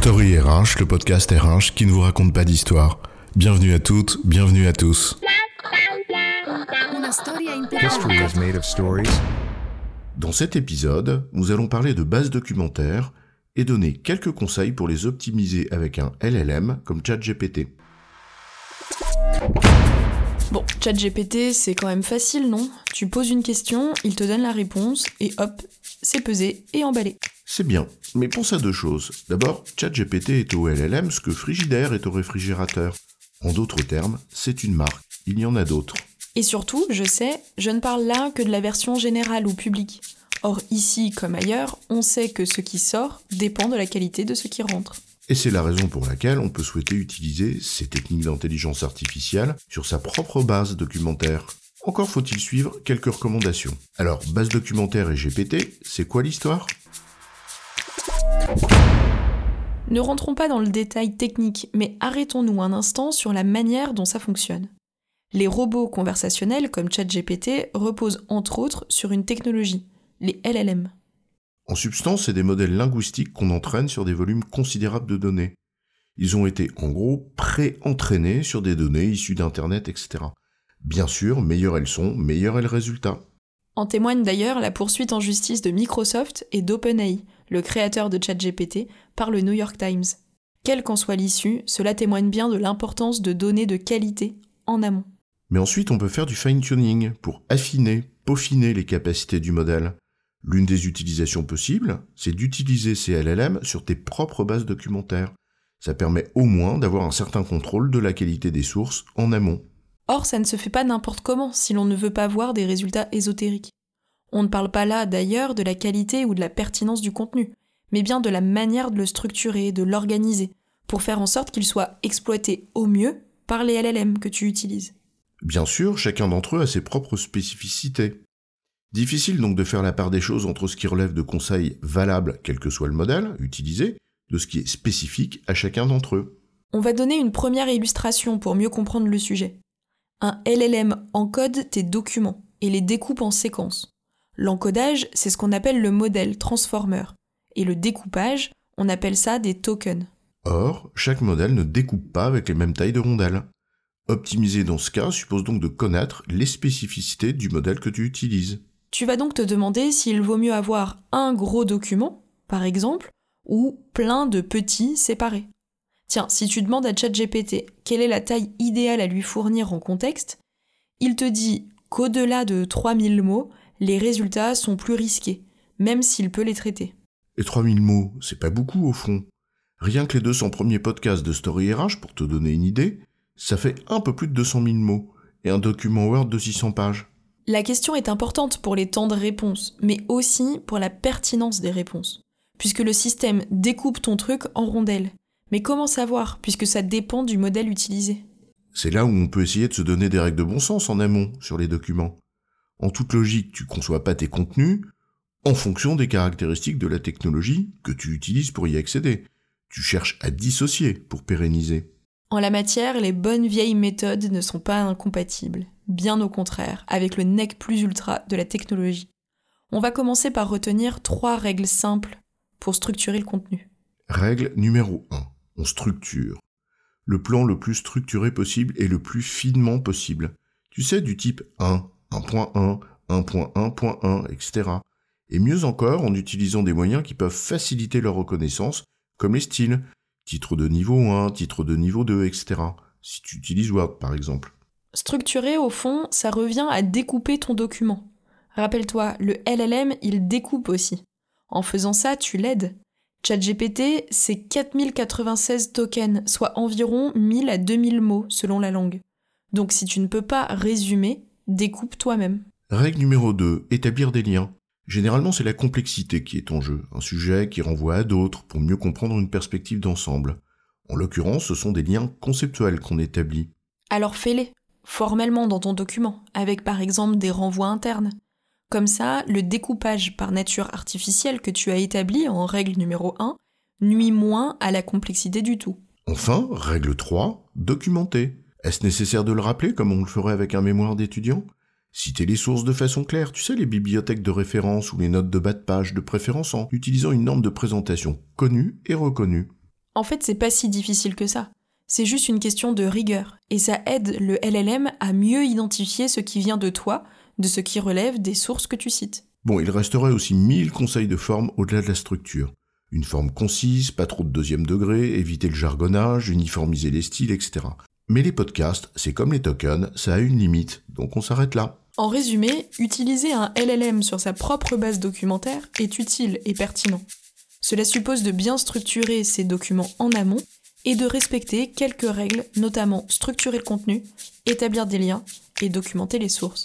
Story RH, le podcast RH qui ne vous raconte pas d'histoire. Bienvenue à toutes, bienvenue à tous. Dans cet épisode, nous allons parler de bases documentaires et donner quelques conseils pour les optimiser avec un LLM comme ChatGPT. Bon, ChatGPT, c'est quand même facile, non? Tu poses une question, il te donne la réponse, et hop, c'est pesé et emballé. C'est bien, mais pense à deux choses. D'abord, ChatGPT est au LLM ce que Frigidaire est au réfrigérateur. En d'autres termes, c'est une marque. Il y en a d'autres. Et surtout, je sais, je ne parle là que de la version générale ou publique. Or, ici comme ailleurs, on sait que ce qui sort dépend de la qualité de ce qui rentre. Et c'est la raison pour laquelle on peut souhaiter utiliser ces techniques d'intelligence artificielle sur sa propre base documentaire. Encore faut-il suivre quelques recommandations. Alors, base documentaire et GPT, c'est quoi l'histoire? Ne rentrons pas dans le détail technique, mais arrêtons-nous un instant sur la manière dont ça fonctionne. Les robots conversationnels comme ChatGPT reposent entre autres sur une technologie, les LLM. En substance, c'est des modèles linguistiques qu'on entraîne sur des volumes considérables de données. Ils ont été en gros pré-entraînés sur des données issues d'Internet, etc. Bien sûr, meilleures elles sont, meilleur est le résultat. En témoigne d'ailleurs la poursuite en justice de Microsoft et d'OpenAI, le créateur de ChatGPT, par le New York Times. Quelle qu'en soit l'issue, cela témoigne bien de l'importance de données de qualité en amont. Mais ensuite, on peut faire du fine-tuning pour affiner, peaufiner les capacités du modèle. L'une des utilisations possibles, c'est d'utiliser ces LLM sur tes propres bases documentaires. Ça permet au moins d'avoir un certain contrôle de la qualité des sources en amont. Or, ça ne se fait pas n'importe comment si l'on ne veut pas voir des résultats ésotériques. On ne parle pas là d'ailleurs de la qualité ou de la pertinence du contenu, mais bien de la manière de le structurer, de l'organiser, pour faire en sorte qu'il soit exploité au mieux par les LLM que tu utilises. Bien sûr, chacun d'entre eux a ses propres spécificités. Difficile donc de faire la part des choses entre ce qui relève de conseils valables, quel que soit le modèle utilisé, de ce qui est spécifique à chacun d'entre eux. On va donner une première illustration pour mieux comprendre le sujet. Un LLM encode tes documents et les découpe en séquences. L'encodage, c'est ce qu'on appelle le modèle transformer. Et le découpage, on appelle ça des tokens. Or, chaque modèle ne découpe pas avec les mêmes tailles de rondelles. Optimiser dans ce cas suppose donc de connaître les spécificités du modèle que tu utilises. Tu vas donc te demander s'il vaut mieux avoir un gros document, par exemple, ou plein de petits séparés. Tiens, si tu demandes à ChatGPT quelle est la taille idéale à lui fournir en contexte, il te dit qu'au-delà de 3000 mots, les résultats sont plus risqués, même s'il peut les traiter. Et 3000 mots, c'est pas beaucoup au fond. Rien que les 200 premiers podcasts de Story RH, pour te donner une idée, ça fait un peu plus de 200 000 mots, et un document Word de 600 pages. La question est importante pour les temps de réponse, mais aussi pour la pertinence des réponses. Puisque le système découpe ton truc en rondelles. Mais comment savoir, puisque ça dépend du modèle utilisé? C'est là où on peut essayer de se donner des règles de bon sens en amont sur les documents. En toute logique, tu conçois pas tes contenus en fonction des caractéristiques de la technologie que tu utilises pour y accéder. Tu cherches à dissocier pour pérenniser. En la matière, les bonnes vieilles méthodes ne sont pas incompatibles, bien au contraire, avec le nec plus ultra de la technologie. On va commencer par retenir trois règles simples pour structurer le contenu. Règle numéro 1. On structure. Le plan le plus structuré possible et le plus finement possible. Tu sais, du type 1, 1.1, 1.1.1, etc. Et mieux encore en utilisant des moyens qui peuvent faciliter leur reconnaissance, comme les styles, titre de niveau 1, titre de niveau 2, etc. Si tu utilises Word par exemple. Structurer, au fond, ça revient à découper ton document. Rappelle-toi, le LLM, il découpe aussi. En faisant ça, tu l'aides. ChatGPT, c'est 4096 tokens, soit environ 1000 à 2000 mots selon la langue. Donc si tu ne peux pas résumer, découpe toi-même. Règle numéro 2, établir des liens. Généralement, c'est la complexité qui est en jeu, un sujet qui renvoie à d'autres pour mieux comprendre une perspective d'ensemble. En l'occurrence, ce sont des liens conceptuels qu'on établit. Alors fais-les, formellement dans ton document, avec par exemple des renvois internes. Comme ça, le découpage par nature artificielle que tu as établi en règle numéro 1 nuit moins à la complexité du tout. Enfin, règle 3, documenter. Est-ce nécessaire de le rappeler comme on le ferait avec un mémoire d'étudiant? Citer les sources de façon claire, tu sais, les bibliothèques de référence ou les notes de bas de page, de préférence en utilisant une norme de présentation connue et reconnue. En fait, c'est pas si difficile que ça. C'est juste une question de rigueur, et ça aide le LLM à mieux identifier ce qui vient de toi, de ce qui relève des sources que tu cites. Bon, il resterait aussi mille conseils de forme au-delà de la structure. Une forme concise, pas trop de deuxième degré, éviter le jargonnage, uniformiser les styles, etc. Mais les podcasts, c'est comme les tokens, ça a une limite, donc on s'arrête là. En résumé, utiliser un LLM sur sa propre base documentaire est utile et pertinent. Cela suppose de bien structurer ces documents en amont et de respecter quelques règles, notamment structurer le contenu, établir des liens et documenter les sources.